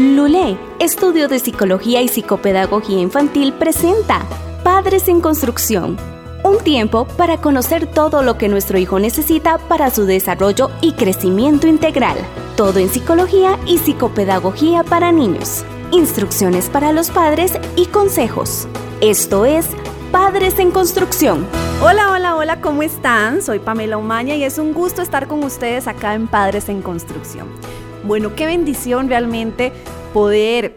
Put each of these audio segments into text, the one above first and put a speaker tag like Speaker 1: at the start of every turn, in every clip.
Speaker 1: Lulé, Estudio de Psicología y Psicopedagogía Infantil, presenta Padres en Construcción. Un tiempo para conocer todo lo que nuestro hijo necesita para su desarrollo y crecimiento integral. Todo en psicología y psicopedagogía para niños. Instrucciones para los padres y consejos. Esto es Padres en Construcción.
Speaker 2: Hola, hola, hola, ¿cómo están? Soy Pamela Umaña y es un gusto estar con ustedes acá en Padres en Construcción. Bueno, qué bendición realmente poder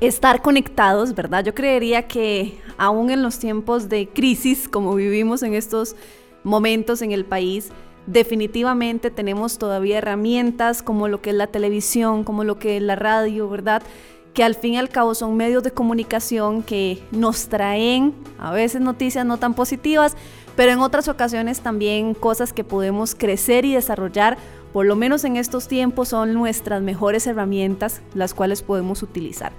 Speaker 2: estar conectados, ¿verdad? Yo creería que aún en los tiempos de crisis como vivimos en estos momentos en el país, definitivamente tenemos todavía herramientas como lo que es la televisión, como lo que es la radio, ¿verdad? que al fin y al cabo son medios de comunicación que nos traen a veces noticias no tan positivas, pero en otras ocasiones también cosas que podemos crecer y desarrollar por lo menos en estos tiempos, son nuestras mejores herramientas, las cuales podemos utilizar.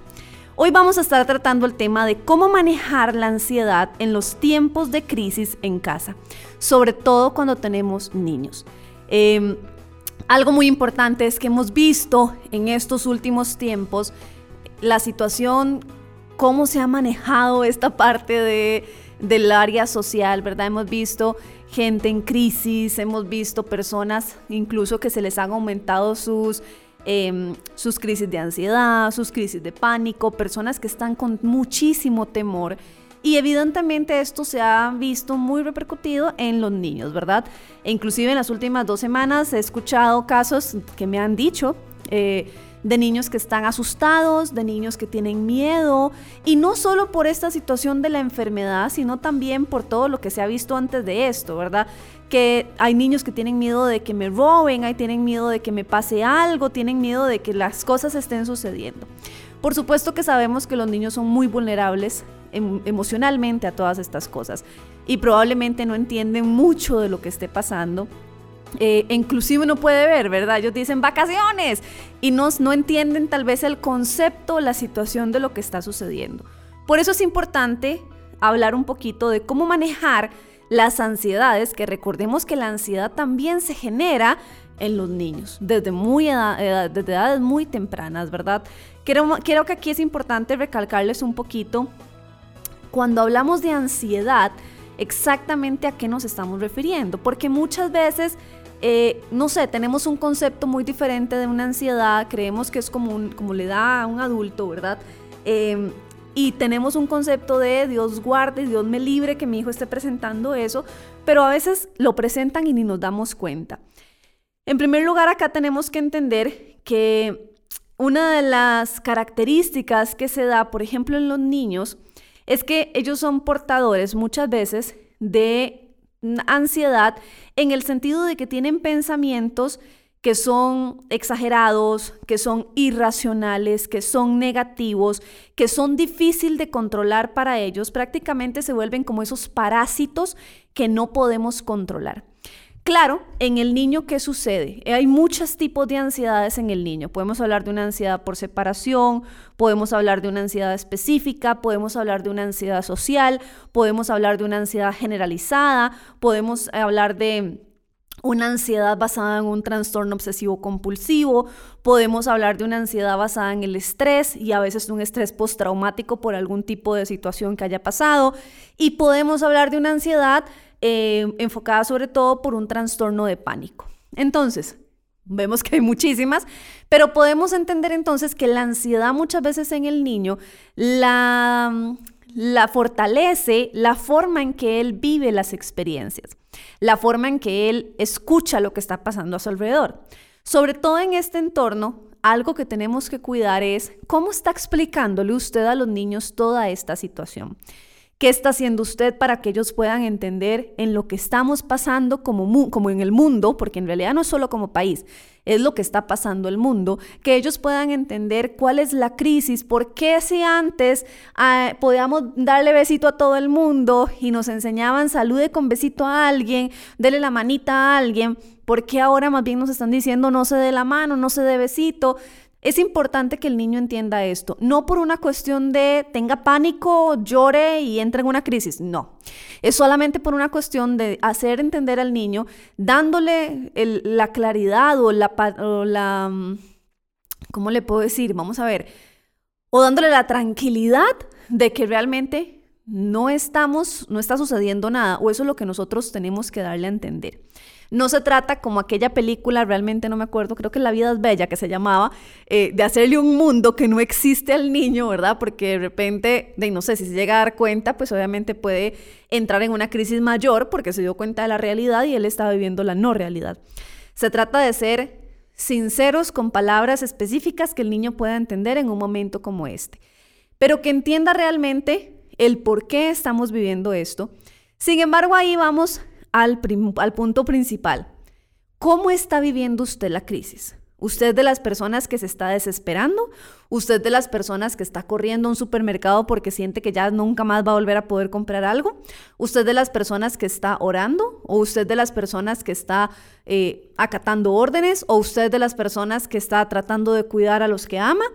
Speaker 2: Hoy vamos a estar tratando el tema de cómo manejar la ansiedad en los tiempos de crisis en casa, sobre todo cuando tenemos niños. Em, algo muy importante es que hemos visto en estos últimos tiempos la situación, cómo se ha manejado esta parte de, del área social, ¿verdad? Hemos visto gente en crisis, hemos visto personas incluso que se les han aumentado sus, em, sus crisis de ansiedad, sus crisis de pánico, personas que están con muchísimo temor. Y evidentemente esto se ha visto muy repercutido en los niños, ¿verdad? E inclusive en las últimas dos semanas he escuchado casos que me han dicho eh, de niños que están asustados, de niños que tienen miedo, y no solo por esta situación de la enfermedad, sino también por todo lo que se ha visto antes de esto, ¿verdad? Que hay niños que tienen miedo de que me roben, hay tienen miedo de que me pase algo, tienen miedo de que las cosas estén sucediendo. Por supuesto que sabemos que los niños son muy vulnerables em, emocionalmente a todas estas cosas y probablemente no entienden mucho de lo que esté pasando eh, inclusive uno puede ver, ¿verdad? Ellos dicen vacaciones y no, no entienden tal vez el concepto, la situación de lo que está sucediendo. Por eso es importante hablar un poquito de cómo manejar las ansiedades, que recordemos que la ansiedad también se genera en los niños, desde, muy desde edades muy tempranas, ¿verdad? Quiero, quiero que aquí es importante recalcarles un poquito, cuando hablamos de ansiedad, exactamente a qué nos estamos refiriendo, porque muchas veces eh, no sé, tenemos un concepto muy diferente de una ansiedad, creemos que es como, como le da a un adulto, ¿verdad? Em, y tenemos un concepto de Dios guarde, Dios me libre que mi hijo esté presentando eso, pero a veces lo presentan y ni nos damos cuenta. En primer lugar, acá tenemos que entender que una de las características que se da, por ejemplo, en los niños, es que ellos son portadores muchas veces de ansiedad en el sentido de que tienen pensamientos que son exagerados, que son irracionales, que son negativos, que son difícil de controlar para ellos, prácticamente se vuelven como esos parásitos que no podemos controlar. Claro, en el niño, ¿qué sucede? Hay muchos tipos de ansiedades en el niño. Podemos hablar de una ansiedad por separación, podemos hablar de una ansiedad específica, podemos hablar de una ansiedad social, podemos hablar de una ansiedad generalizada, podemos hablar de una ansiedad basada en un trastorno obsesivo compulsivo, podemos hablar de una ansiedad basada en el estrés y a veces un estrés postraumático por algún tipo de situación que haya pasado, y podemos hablar de una ansiedad eh, enfocada sobre todo por un trastorno de pánico. Entonces, vemos que hay muchísimas, pero podemos entender entonces que la ansiedad muchas veces en el niño la, la fortalece la forma en que él vive las experiencias, la forma en que él escucha lo que está pasando a su alrededor. Sobre todo en este entorno, algo que tenemos que cuidar es cómo está explicándole usted a los niños toda esta situación. ¿Qué está haciendo usted para que ellos puedan entender en lo que estamos pasando como, como en el mundo? Porque en realidad no es solo como país, es lo que está pasando el mundo, que ellos puedan entender cuál es la crisis, por qué si antes ah, podíamos darle besito a todo el mundo y nos enseñaban salude con besito a alguien, dele la manita a alguien, ¿por qué ahora más bien nos están diciendo no se dé la mano, no se dé besito? Es importante que el niño entienda esto, no por una cuestión de tenga pánico, llore y entre en una crisis, no. Es solamente por una cuestión de hacer entender al niño, dándole la claridad o la, mm, ¿cómo le puedo decir? Vamos a ver, o dándole la tranquilidad de que realmente no estamos, no está sucediendo nada, o eso es lo que nosotros tenemos que darle a entender. No se trata como aquella película, realmente no me acuerdo, creo que La vida es bella, que se llamaba, eh, de hacerle un mundo que no existe al niño, ¿verdad? Porque de repente, de, no sé, si se llega a dar cuenta, pues obviamente puede entrar en una crisis mayor porque se dio cuenta de la realidad y él está viviendo la no realidad. Se trata de ser sinceros con palabras específicas que el niño pueda entender en un momento como este, pero que entienda realmente el por qué estamos viviendo esto. Sin embargo, ahí vamos al, punto principal. ¿Cómo está viviendo usted la crisis? ¿Usted de las personas que se está desesperando? ¿Usted de las personas que está corriendo a un supermercado porque siente que ya nunca más va a volver a poder comprar algo? ¿Usted de las personas que está orando? ¿O usted de las personas que está eh, acatando órdenes? ¿O usted de las personas que está tratando de cuidar a los que ama?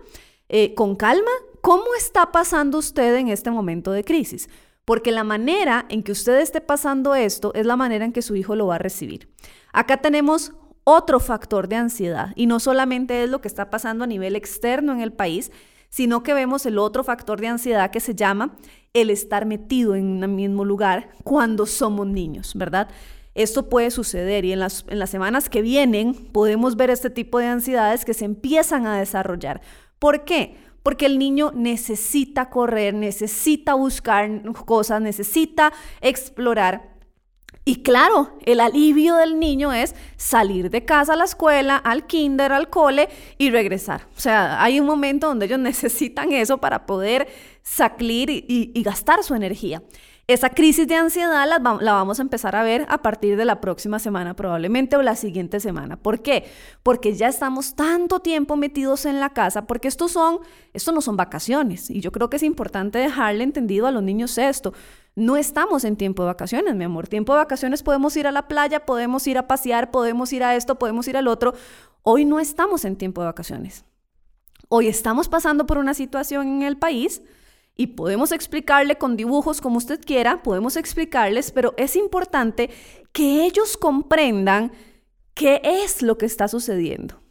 Speaker 2: Eh, con calma, ¿cómo está pasando usted en este momento de crisis? Porque la manera en que usted esté pasando esto es la manera en que su hijo lo va a recibir. Acá tenemos otro factor de ansiedad y no solamente es lo que está pasando a nivel externo en el país, sino que vemos el otro factor de ansiedad que se llama el estar metido en un mismo lugar cuando somos niños, ¿verdad? Esto puede suceder y en las, en las semanas que vienen podemos ver este tipo de ansiedades que se empiezan a desarrollar. ¿Por qué? Porque el niño necesita correr, necesita buscar cosas, necesita explorar. Y claro, el alivio del niño es salir de casa a la escuela, al kinder, al cole y regresar. O sea, hay un momento donde ellos necesitan eso para poder salir y, y gastar su energía. Esa crisis de ansiedad la, vamos a empezar a ver a partir de la próxima semana probablemente o la siguiente semana. ¿Por qué? Porque ya estamos tanto tiempo metidos en la casa, porque estos son, esto no son vacaciones. Y yo creo que es importante dejarle entendido a los niños esto. No estamos en tiempo de vacaciones, mi amor. Tiempo de vacaciones podemos ir a la playa, podemos ir a pasear, podemos ir a esto, podemos ir al otro. Hoy no estamos en tiempo de vacaciones. Hoy estamos pasando por una situación en el país y podemos explicarle con dibujos como usted quiera, podemos explicarles, pero es importante que ellos comprendan qué es lo que está sucediendo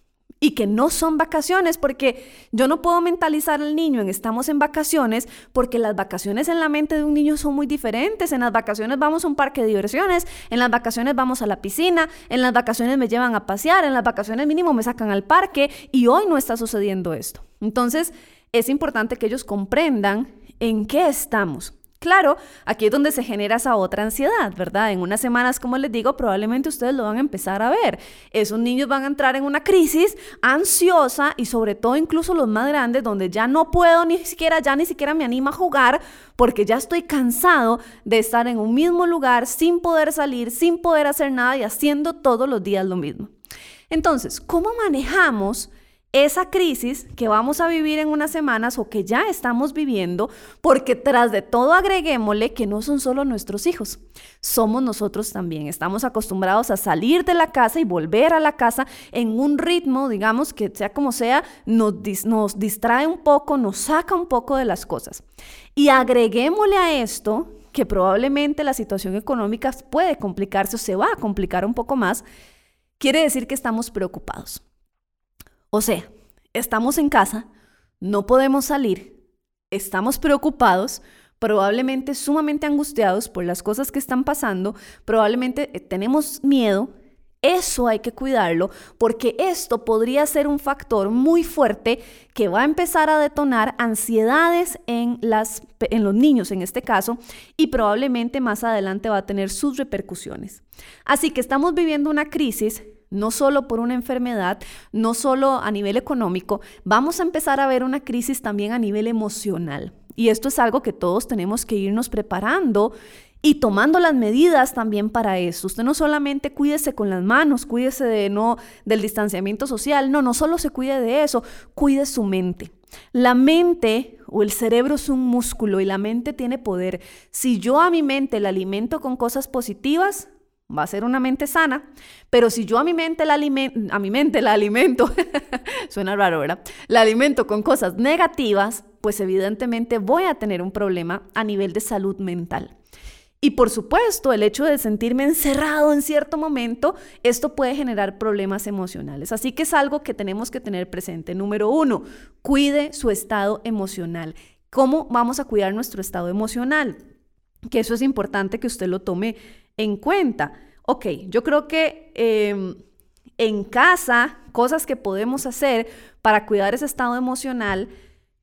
Speaker 2: y que no son vacaciones, porque yo no puedo mentalizar al niño en estamos en vacaciones, porque las vacaciones en la mente de un niño son muy diferentes. En las vacaciones vamos a un parque de diversiones, en las vacaciones vamos a la piscina, en las vacaciones me llevan a pasear, en las vacaciones mínimo me sacan al parque y hoy no está sucediendo esto. Entonces, es importante que ellos comprendan en qué estamos. Claro, aquí es donde se genera esa otra ansiedad, ¿verdad? En unas semanas, como les digo, probablemente ustedes lo van a empezar a ver. Esos niños van a entrar en una crisis ansiosa y sobre todo incluso los más grandes, donde ya no puedo ni siquiera, ya ni siquiera me anima a jugar porque ya estoy cansado de estar en un mismo lugar sin poder salir, sin poder hacer nada y haciendo todos los días lo mismo. Entonces, ¿cómo manejamos? Esa crisis que vamos a vivir en unas semanas o que ya estamos viviendo, porque tras de todo agreguémosle que no son solo nuestros hijos, somos nosotros también. Estamos acostumbrados a salir de la casa y volver a la casa en un ritmo, digamos, que sea como sea, nos, nos distrae un poco, nos saca un poco de las cosas. Y agreguémosle a esto que probablemente la situación económica puede complicarse o se va a complicar un poco más, quiere decir que estamos preocupados. O sea, estamos en casa, no podemos salir, estamos preocupados, probablemente sumamente angustiados por las cosas que están pasando, probablemente eh, tenemos miedo. Eso hay que cuidarlo porque esto podría ser un factor muy fuerte que va a empezar a detonar ansiedades en, las, en los niños en este caso y probablemente más adelante va a tener sus repercusiones. Así que estamos viviendo una crisis no solo por una enfermedad, no solo a nivel económico, vamos a empezar a ver una crisis también a nivel emocional. Y esto es algo que todos tenemos que irnos preparando y tomando las medidas también para eso. Usted no solamente cuídese con las manos, cuídese de no del distanciamiento social, no, no solo se cuide de eso, cuide su mente. La mente o el cerebro es un músculo y la mente tiene poder. Si yo a mi mente la alimento con cosas positivas, va a ser una mente sana, pero si yo a mi mente la, a mi mente la alimento, suena raro, ¿verdad? La alimento con cosas negativas, pues evidentemente voy a tener un problema a nivel de salud mental. Y por supuesto, el hecho de sentirme encerrado en cierto momento, esto puede generar problemas emocionales. Así que es algo que tenemos que tener presente. Número uno, cuide su estado emocional. ¿Cómo vamos a cuidar nuestro estado emocional? Que eso es importante que usted lo tome en cuenta. Ok, yo creo que em, en casa, cosas que podemos hacer para cuidar ese estado emocional,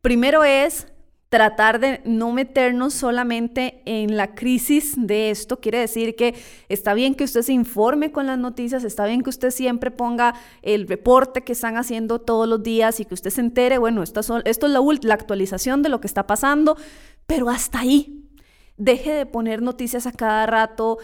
Speaker 2: primero es tratar de no meternos solamente en la crisis de esto. Quiere decir que está bien que usted se informe con las noticias, está bien que usted siempre ponga el reporte que están haciendo todos los días y que usted se entere, bueno, esto, esto es la, la actualización de lo que está pasando, pero hasta ahí. Deje de poner noticias a cada rato,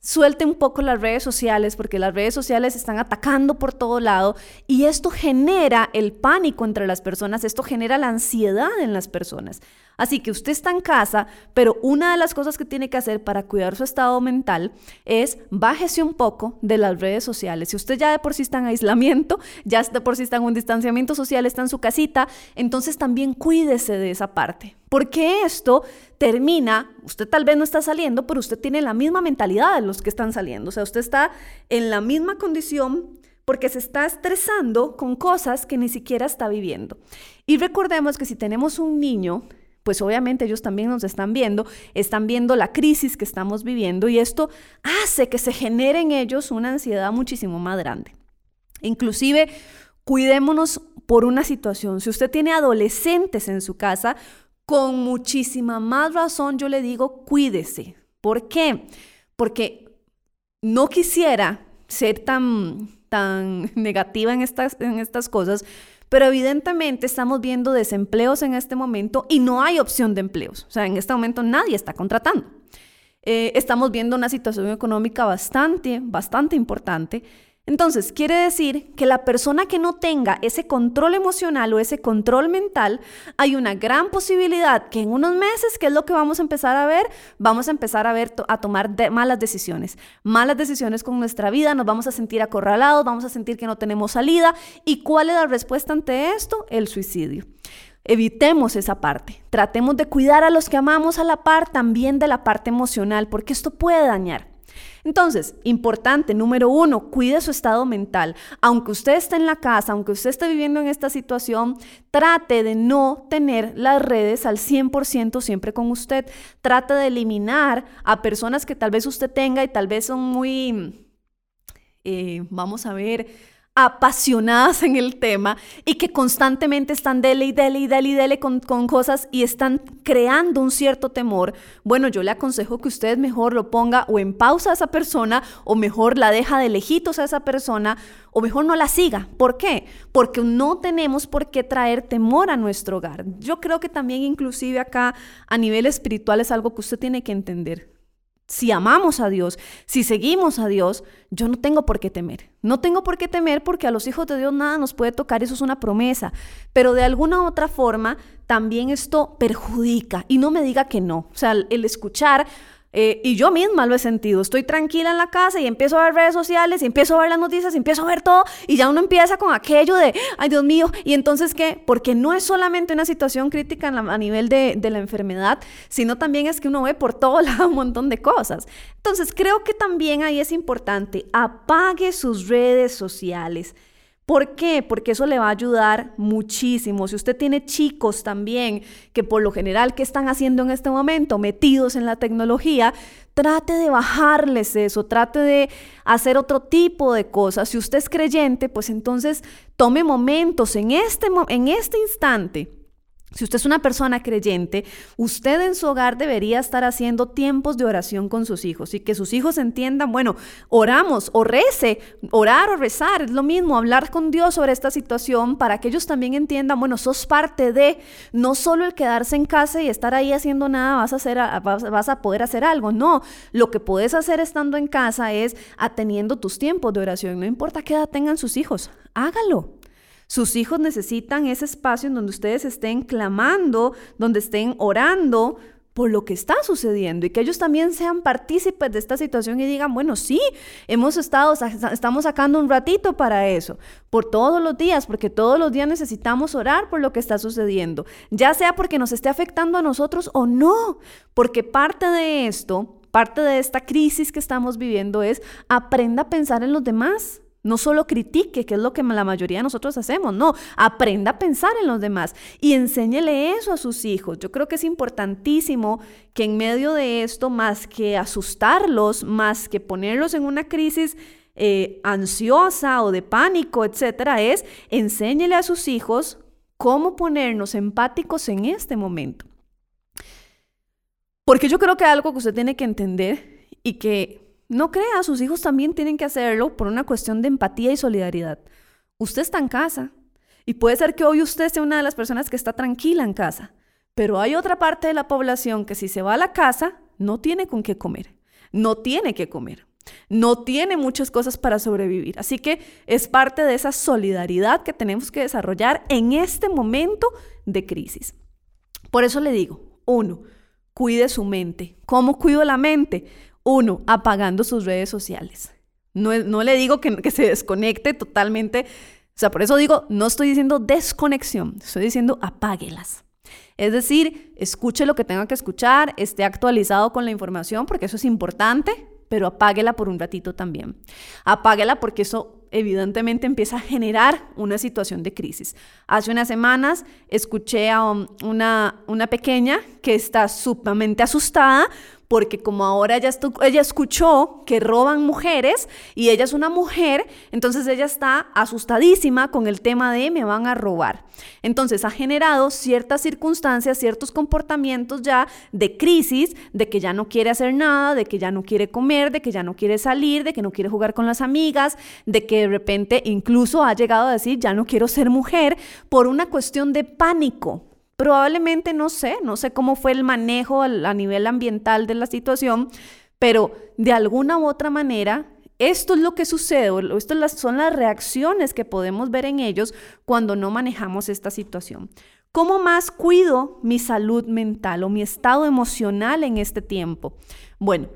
Speaker 2: suelte un poco las redes sociales porque las redes sociales están atacando por todo lado y esto genera el pánico entre las personas, esto genera la ansiedad en las personas. Así que usted está en casa, pero una de las cosas que tiene que hacer para cuidar su estado mental es bájese un poco de las redes sociales. Si usted ya de por sí está en aislamiento, ya de por sí está en un distanciamiento social, está en su casita, entonces también cuídese de esa parte. Porque esto termina, usted tal vez no está saliendo, pero usted tiene la misma mentalidad de los que están saliendo. O sea, usted está en la misma condición porque se está estresando con cosas que ni siquiera está viviendo. Y recordemos que si tenemos un niño pues obviamente ellos también nos están viendo, están viendo la crisis que estamos viviendo y esto hace que se genere en ellos una ansiedad muchísimo más grande. Inclusive, cuidémonos por una situación. Si usted tiene adolescentes en su casa, con muchísima más razón yo le digo, cuídese. ¿Por qué? Porque no quisiera ser tan, tan negativa en estas, en estas cosas, pero evidentemente estamos viendo desempleos en este momento y no hay opción de empleos. O sea, en este momento nadie está contratando. Eh, estamos viendo una situación económica bastante, bastante importante entonces, quiere decir que la persona que no tenga ese control emocional o ese control mental, hay una gran posibilidad que en unos meses, ¿qué es lo que vamos a empezar a ver? Vamos a empezar a ver a tomar malas decisiones, malas decisiones con nuestra vida, nos vamos a sentir acorralados, vamos a sentir que no tenemos salida. ¿Y cuál es la respuesta ante esto? El suicidio. Evitemos esa parte. Tratemos de cuidar a los que amamos a la par también de la parte emocional, porque esto puede dañar. Entonces, importante, número uno, cuide su estado mental. Aunque usted esté en la casa, aunque usted esté viviendo en esta situación, trate de no tener las redes al 100% siempre con usted. Trate de eliminar a personas que tal vez usted tenga y tal vez son muy, eh, vamos a ver, apasionadas en el tema y que constantemente están dele y dele y dele y dele con, con, cosas y están creando un cierto temor, bueno, yo le aconsejo que usted mejor lo ponga o en pausa a esa persona o mejor la deja de lejitos a esa persona o mejor no la siga. ¿Por qué? Porque no tenemos por qué traer temor a nuestro hogar. Yo creo que también inclusive acá a nivel espiritual es algo que usted tiene que entender si amamos a Dios, si seguimos a Dios, yo no tengo por qué temer. No tengo por qué temer porque a los hijos de Dios nada nos puede tocar, eso es una promesa. Pero de alguna u otra forma, también esto perjudica. Y no me diga que no. O sea, el escuchar eh, y yo misma lo he sentido. Estoy tranquila en la casa y empiezo a ver redes sociales y empiezo a ver las noticias empiezo a ver todo y ya uno empieza con aquello de, ay Dios mío, y entonces qué? Porque no es solamente una situación crítica a nivel de, de la enfermedad, sino también es que uno ve por todo lado un montón de cosas. Entonces creo que también ahí es importante, apague sus redes sociales. ¿Por qué? Porque eso le va a ayudar muchísimo. Si usted tiene chicos también que por lo general, ¿qué están haciendo en este momento? Metidos en la tecnología, trate de bajarles eso, trate de hacer otro tipo de cosas. Si usted es creyente, pues entonces tome momentos en este, en este instante si usted es una persona creyente, usted en su hogar debería estar haciendo tiempos de oración con sus hijos y que sus hijos entiendan, bueno, oramos o rece, orar o rezar, es lo mismo, hablar con Dios sobre esta situación para que ellos también entiendan, bueno, sos parte de, no solo el quedarse en casa y estar ahí haciendo nada, vas a, hacer, vas, a poder hacer algo, no, lo que puedes hacer estando en casa es ateniendo tus tiempos de oración, no importa qué edad tengan sus hijos, hágalo. Sus hijos necesitan ese espacio en donde ustedes estén clamando, donde estén orando por lo que está sucediendo y que ellos también sean partícipes de esta situación y digan, bueno, sí, hemos estado, estamos sacando un ratito para eso, por todos los días, porque todos los días necesitamos orar por lo que está sucediendo, ya sea porque nos esté afectando a nosotros o no, porque parte de esto parte de esta crisis que estamos viviendo es aprenda a pensar en los demás. No solo critique, que es lo que la mayoría de nosotros hacemos, no, aprenda a pensar en los demás y enséñele eso a sus hijos. Yo creo que es importantísimo que en medio de esto, más que asustarlos, más que ponerlos en una crisis eh, ansiosa o de pánico, etcétera, es enséñele a sus hijos cómo ponernos empáticos en este momento. Porque yo creo que algo que usted tiene que entender y que no crea, sus hijos también tienen que hacerlo por una cuestión de empatía y solidaridad. Usted está en casa y puede ser que hoy usted sea una de las personas que está tranquila en casa, pero hay otra parte de la población que si se va a la casa no tiene con qué comer, no tiene que comer, no tiene muchas cosas para sobrevivir. Así que es parte de esa solidaridad que tenemos que desarrollar en este momento de crisis. Por eso le digo, uno, cuide su mente. ¿Cómo cuido la mente? Uno, apagando sus redes sociales. No, no le digo que, que se desconecte totalmente. O sea, por eso digo, no estoy diciendo desconexión, estoy diciendo apáguelas. Es decir, escuche lo que tenga que escuchar, esté actualizado con la información, porque eso es importante, pero apáguela por un ratito también. Apáguela porque eso evidentemente empieza a generar una situación de crisis. Hace unas semanas escuché a una, una pequeña que está sumamente asustada porque como ahora ella, ella escuchó que roban mujeres y ella es una mujer, entonces ella está asustadísima con el tema de me van a robar. Entonces ha generado ciertas circunstancias, ciertos comportamientos ya de crisis, de que ya no quiere hacer nada, de que ya no quiere comer, de que ya no quiere salir, de que no quiere jugar con las amigas, de que de repente incluso ha llegado a decir ya no quiero ser mujer por una cuestión de pánico, Probablemente no sé, no sé cómo fue el manejo a nivel ambiental de la situación, pero de alguna u otra manera esto es lo que sucede, estas son las reacciones que podemos ver en ellos cuando no manejamos esta situación. ¿Cómo más cuido mi salud mental o mi estado emocional en este tiempo? Bueno,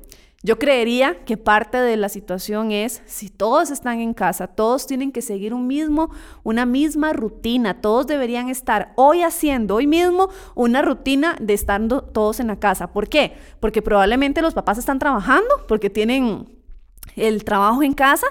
Speaker 2: yo creería que parte de la situación es, si todos están en casa, todos tienen que seguir un mismo, una misma rutina, todos deberían estar hoy haciendo, hoy mismo, una rutina de estando todos en la casa. ¿Por qué? Porque probablemente los papás están trabajando, porque tienen el trabajo en casa,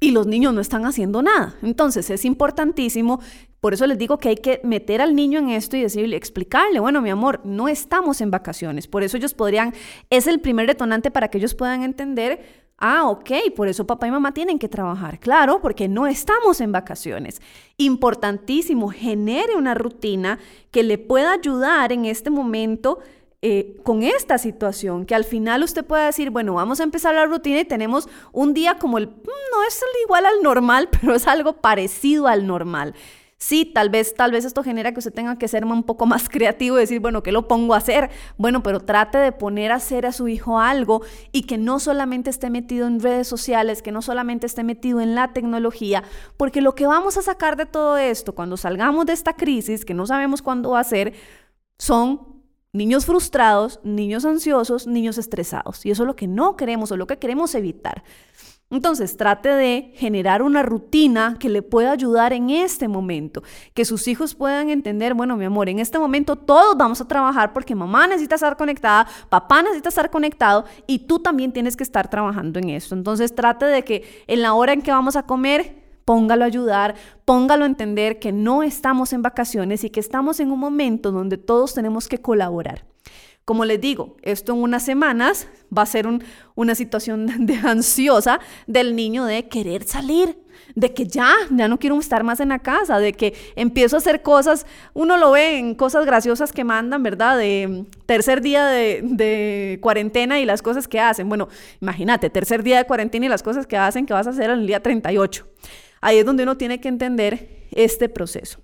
Speaker 2: y los niños no están haciendo nada. Entonces es importantísimo, por eso les digo que hay que meter al niño en esto y decirle, explicarle, bueno, mi amor, no estamos en vacaciones. Por eso ellos podrían, es el primer detonante para que ellos puedan entender, ah, ok, por eso papá y mamá tienen que trabajar. Claro, porque no estamos en vacaciones. Importantísimo, genere una rutina que le pueda ayudar en este momento eh, con esta situación, que al final usted pueda decir, bueno, vamos a empezar la rutina y tenemos un día como el, mm, no es igual al normal, pero es algo parecido al normal. Sí, tal vez, tal vez esto genera que usted tenga que ser un poco más creativo y decir, bueno, ¿qué lo pongo a hacer? Bueno, pero trate de poner a hacer a su hijo algo y que no solamente esté metido en redes sociales, que no solamente esté metido en la tecnología, porque lo que vamos a sacar de todo esto cuando salgamos de esta crisis, que no sabemos cuándo va a ser, son Niños frustrados, niños ansiosos, niños estresados. Y eso es lo que no queremos o lo que queremos evitar. Entonces, trate de generar una rutina que le pueda ayudar en este momento, que sus hijos puedan entender, bueno, mi amor, en este momento todos vamos a trabajar porque mamá necesita estar conectada, papá necesita estar conectado y tú también tienes que estar trabajando en esto. Entonces, trate de que en la hora en que vamos a comer, póngalo a ayudar, póngalo a entender que no estamos en vacaciones y que estamos en un momento donde todos tenemos que colaborar. Como les digo, esto en unas semanas va a ser una situación de ansiosa del niño de querer salir, de que ya, ya no quiero estar más en la casa, de que empiezo a hacer cosas, uno lo ve en cosas graciosas que mandan, ¿verdad? De tercer día de, de cuarentena y las cosas que hacen. Bueno, imagínate, tercer día de cuarentena y las cosas que hacen que vas a hacer en el día 38. Ahí es donde uno tiene que entender este proceso.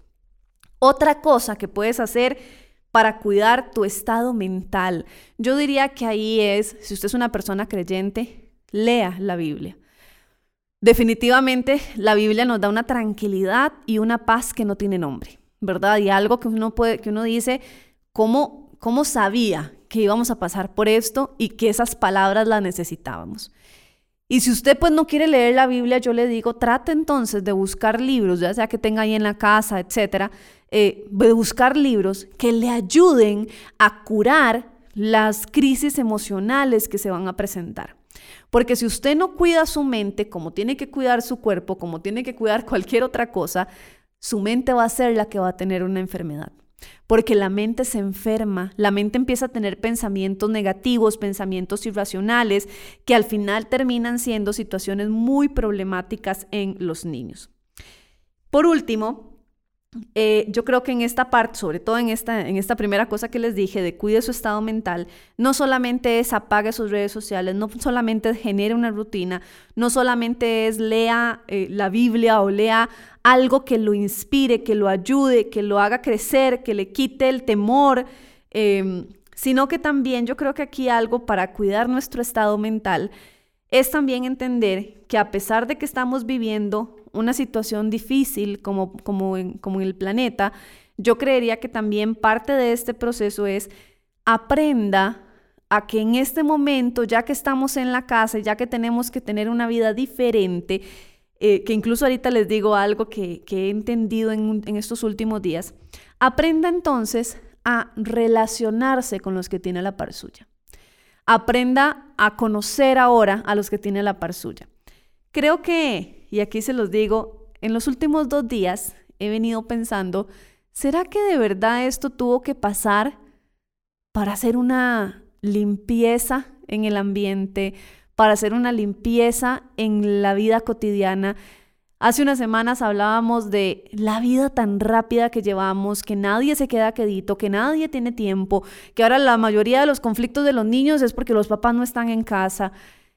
Speaker 2: Otra cosa que puedes hacer para cuidar tu estado mental, yo diría que ahí es, si usted es una persona creyente, lea la Biblia. Definitivamente la Biblia nos da una tranquilidad y una paz que no tiene nombre, ¿verdad? Y algo que uno puede, que uno dice, ¿cómo, cómo sabía que íbamos a pasar por esto y que esas palabras las necesitábamos? Y si usted pues no quiere leer la Biblia, yo le digo, trate entonces de buscar libros, ya sea que tenga ahí en la casa, etcétera, eh, buscar libros que le ayuden a curar las crisis emocionales que se van a presentar. Porque si usted no cuida su mente como tiene que cuidar su cuerpo, como tiene que cuidar cualquier otra cosa, su mente va a ser la que va a tener una enfermedad. Porque la mente se enferma, la mente empieza a tener pensamientos negativos, pensamientos irracionales, que al final terminan siendo situaciones muy problemáticas en los niños. Por último, eh, yo creo que en esta parte, sobre todo en esta, en esta primera cosa que les dije, de cuide su estado mental, no solamente es apague sus redes sociales, no solamente genere una rutina, no solamente es lea eh, la Biblia o lea algo que lo inspire, que lo ayude, que lo haga crecer, que le quite el temor, em, sino que también yo creo que aquí algo para cuidar nuestro estado mental es también entender que a pesar de que estamos viviendo una situación difícil como, como, en, como en el planeta, yo creería que también parte de este proceso es aprenda a que en este momento, ya que estamos en la casa, ya que tenemos que tener una vida diferente, eh, que incluso ahorita les digo algo que, he entendido en, en estos últimos días, aprenda entonces a relacionarse con los que tiene la par suya. Aprenda a conocer ahora a los que tiene la par suya. Creo que y aquí se los digo, en los últimos dos días he venido pensando, ¿será que de verdad esto tuvo que pasar para hacer una limpieza en el ambiente, para hacer una limpieza en la vida cotidiana? Hace unas semanas hablábamos de la vida tan rápida que llevamos, que nadie se queda quedito, que nadie tiene tiempo, que ahora la mayoría de los conflictos de los niños es porque los papás no están en casa.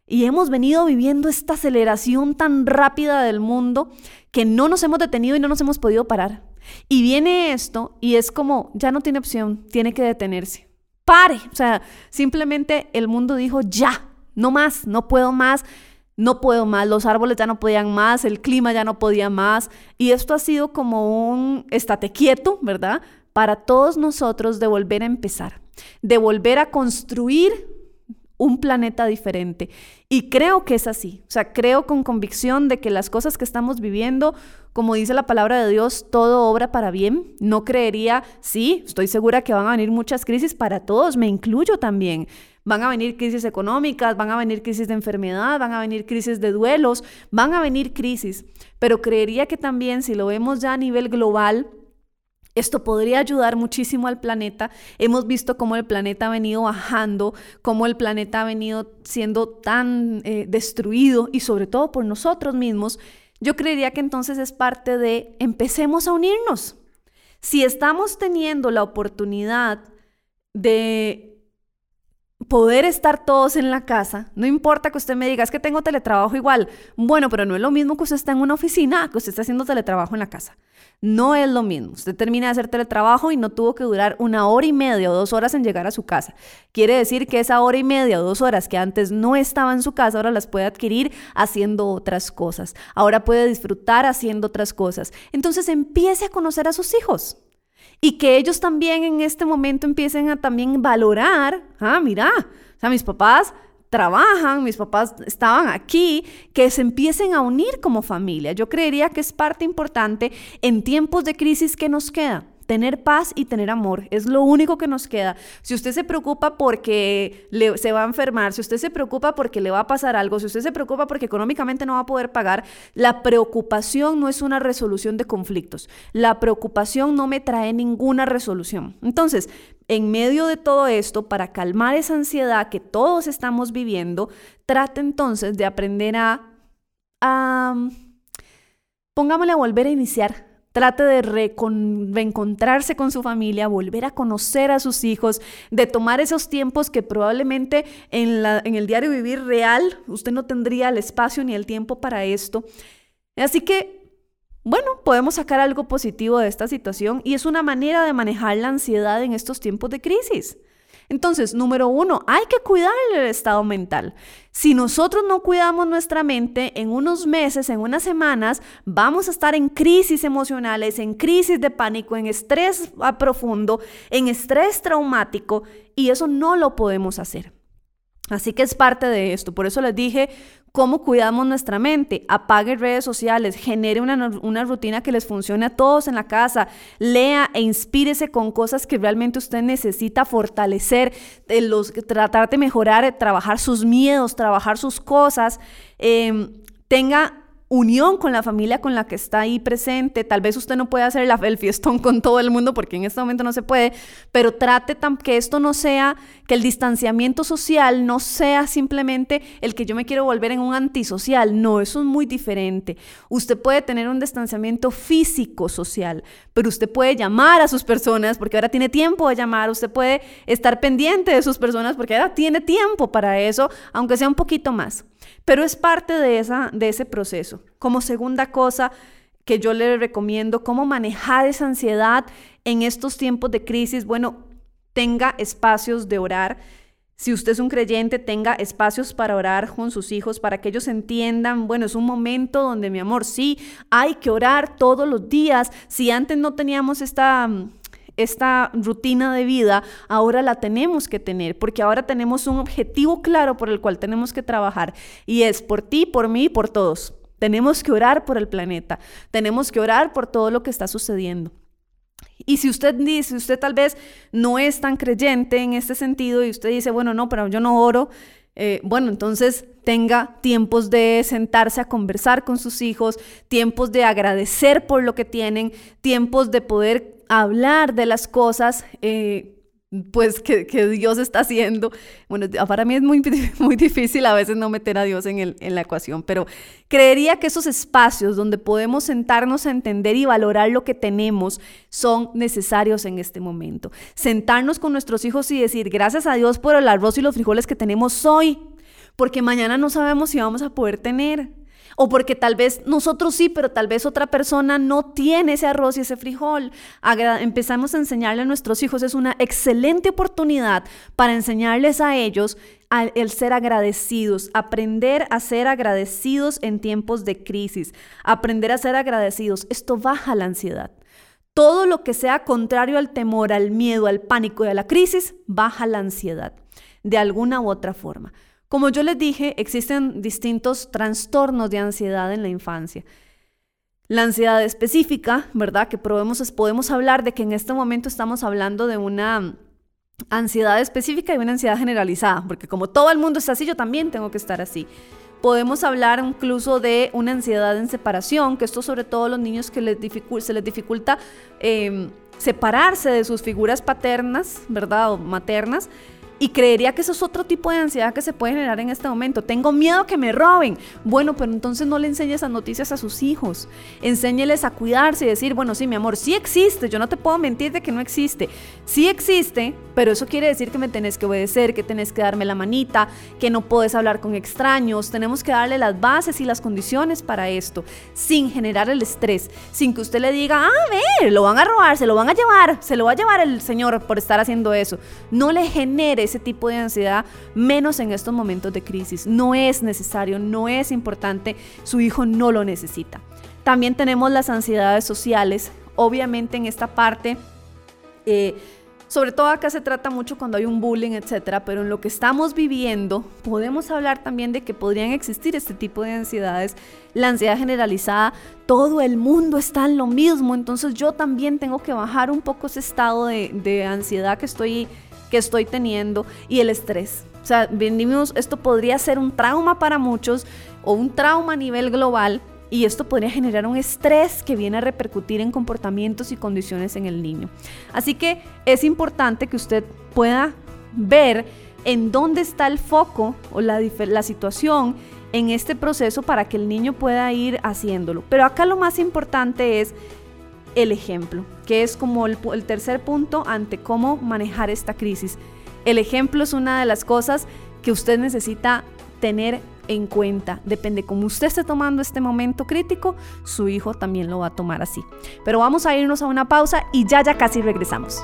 Speaker 2: Y hemos venido viviendo esta aceleración tan rápida del mundo que no nos hemos detenido y no nos hemos podido parar. Y viene esto y es como, ya no tiene opción, tiene que detenerse. Pare. O sea, simplemente el mundo dijo, ya, no más, no puedo más, no puedo más, los árboles ya no podían más, el clima ya no podía más. Y esto ha sido como un estate quieto, ¿verdad? Para todos nosotros de volver a empezar, de volver a construir un planeta diferente. Y creo que es así. O sea, creo con convicción de que las cosas que estamos viviendo, como dice la palabra de Dios, todo obra para bien. No creería, sí, estoy segura que van a venir muchas crisis para todos, me incluyo también. Van a venir crisis económicas, van a venir crisis de enfermedad, van a venir crisis de duelos, van a venir crisis. Pero creería que también si lo vemos ya a nivel global, esto podría ayudar muchísimo al planeta. Hemos visto cómo el planeta ha venido bajando, cómo el planeta ha venido siendo tan eh, destruido y sobre todo por nosotros mismos. Yo creería que entonces es parte de empecemos a unirnos. Si estamos teniendo la oportunidad de poder estar todos en la casa, no importa que usted me diga, es que tengo teletrabajo igual. Bueno, pero no es lo mismo que usted está en una oficina que usted está haciendo teletrabajo en la casa. No es lo mismo. Usted termina de hacer teletrabajo y no tuvo que durar una hora y media o dos horas en llegar a su casa. Quiere decir que esa hora y media o dos horas que antes no estaba en su casa, ahora las puede adquirir haciendo otras cosas. Ahora puede disfrutar haciendo otras cosas. Entonces empiece a conocer a sus hijos y que ellos también en este momento empiecen a también valorar, ah, mira, o sea, mis papás trabajan, mis papás estaban aquí, que se empiecen a unir como familia. Yo creería que es parte importante en tiempos de crisis que nos queda tener paz y tener amor. Es lo único que nos queda. Si usted se preocupa porque se va a enfermar, si usted se preocupa porque le va a pasar algo, si usted se preocupa porque económicamente no va a poder pagar, la preocupación no es una resolución de conflictos. La preocupación no me trae ninguna resolución. Entonces, en medio de todo esto, para calmar esa ansiedad que todos estamos viviendo, trate entonces de aprender a, a pongámosle a volver a iniciar Trate de reencontrarse con su familia, volver a conocer a sus hijos, de tomar esos tiempos que probablemente en, la, en el diario vivir real usted no tendría el espacio ni el tiempo para esto. Así que, bueno, podemos sacar algo positivo de esta situación y es una manera de manejar la ansiedad en estos tiempos de crisis. Entonces, número uno, hay que cuidar el estado mental. Si nosotros no cuidamos nuestra mente, en unos meses, en unas semanas, vamos a estar en crisis emocionales, en crisis de pánico, en estrés profundo, en estrés traumático, y eso no lo podemos hacer. Así que es parte de esto. Por eso les dije cómo cuidamos nuestra mente. Apague redes sociales, genere una, una, rutina que les funcione a todos en la casa. Lea e inspírese con cosas que realmente usted necesita fortalecer, los, tratar de mejorar, trabajar sus miedos, trabajar sus cosas. Em, tenga unión con la familia con la que está ahí presente. Tal vez usted no pueda hacer el fiestón con todo el mundo porque en este momento no se puede, pero trate que esto no sea, que el distanciamiento social no sea simplemente el que yo me quiero volver en un antisocial. No, eso es muy diferente. Usted puede tener un distanciamiento físico social, pero usted puede llamar a sus personas porque ahora tiene tiempo de llamar. Usted puede estar pendiente de sus personas porque ahora tiene tiempo para eso, aunque sea un poquito más. Pero es parte de, esa, de ese proceso. Como segunda cosa que yo le recomiendo, cómo manejar esa ansiedad en estos tiempos de crisis, bueno, tenga espacios de orar. Si usted es un creyente, tenga espacios para orar con sus hijos, para que ellos entiendan, bueno, es un momento donde, mi amor, sí, hay que orar todos los días. Si antes no teníamos esta esta rutina de vida ahora la tenemos que tener, porque ahora tenemos un objetivo claro por el cual tenemos que trabajar y es por ti, por mí y por todos. Tenemos que orar por el planeta, tenemos que orar por todo lo que está sucediendo. Y si usted dice, usted tal vez no es tan creyente en este sentido y usted dice, bueno, no, pero yo no oro, eh, bueno, entonces tenga tiempos de sentarse a conversar con sus hijos, tiempos de agradecer por lo que tienen, tiempos de poder hablar de las cosas. Eh, pues que, Dios está haciendo. Bueno, para mí es muy, muy difícil a veces no meter a Dios en, el, en la ecuación, pero creería que esos espacios donde podemos sentarnos a entender y valorar lo que tenemos son necesarios en este momento. Sentarnos con nuestros hijos y decir, gracias a Dios por el arroz y los frijoles que tenemos hoy, porque mañana no sabemos si vamos a poder tener o porque tal vez nosotros sí, pero tal vez otra persona no tiene ese arroz y ese frijol. empezamos a enseñarle a nuestros hijos, es una excelente oportunidad para enseñarles a ellos el ser agradecidos, aprender a ser agradecidos en tiempos de crisis, aprender a ser agradecidos. Esto baja la ansiedad. Todo lo que sea contrario al temor, al miedo, al pánico y a la crisis, baja la ansiedad de alguna u otra forma. Como yo les dije, existen distintos trastornos de ansiedad en la infancia. La ansiedad específica, ¿verdad? Que podemos, podemos hablar de que en este momento estamos hablando de una ansiedad específica y una ansiedad generalizada, porque como todo el mundo está así, yo también tengo que estar así. Podemos hablar incluso de una ansiedad en separación, que esto sobre todo a los niños que se les dificulta em, separarse de sus figuras paternas, ¿verdad? O maternas. Y creería que eso es otro tipo de ansiedad que se puede generar en este momento. Tengo miedo que me roben. Bueno, pero entonces no le enseñes esas noticias a sus hijos. Enséñeles a cuidarse y decir, bueno, sí, mi amor, sí existe. Yo no te puedo mentir de que no existe. Sí existe, pero eso quiere decir que me tenés que obedecer, que tenés que darme la manita, que no puedes hablar con extraños. Tenemos que darle las bases y las condiciones para esto, sin generar el estrés, sin que usted le diga, a ver, lo van a robar, se lo van a llevar, se lo va a llevar el señor por estar haciendo eso. No le genere ese tipo de ansiedad, menos en estos momentos de crisis. No es necesario, no es importante, su hijo no lo necesita. También tenemos las ansiedades sociales, obviamente en esta parte... Eh, sobre todo acá se trata mucho cuando hay un bullying, etcétera, pero en lo que estamos viviendo podemos hablar también de que podrían existir este tipo de ansiedades. La ansiedad generalizada, todo el mundo está en lo mismo, entonces yo también tengo que bajar un poco ese estado de, de ansiedad que estoy que estoy teniendo y el estrés. O sea, venimos, esto podría ser un trauma para muchos o un trauma a nivel global y esto podría generar un estrés que viene a repercutir en comportamientos y condiciones en el niño. Así que es importante que usted pueda ver en dónde está el foco o la, la situación en este proceso para que el niño pueda ir haciéndolo. Pero acá lo más importante es el ejemplo, que es como el, tercer punto ante cómo manejar esta crisis. El ejemplo es una de las cosas que usted necesita tener en cuenta. Depende cómo usted esté tomando este momento crítico, su hijo también lo va a tomar así. Pero vamos a irnos a una pausa y ya ya casi regresamos.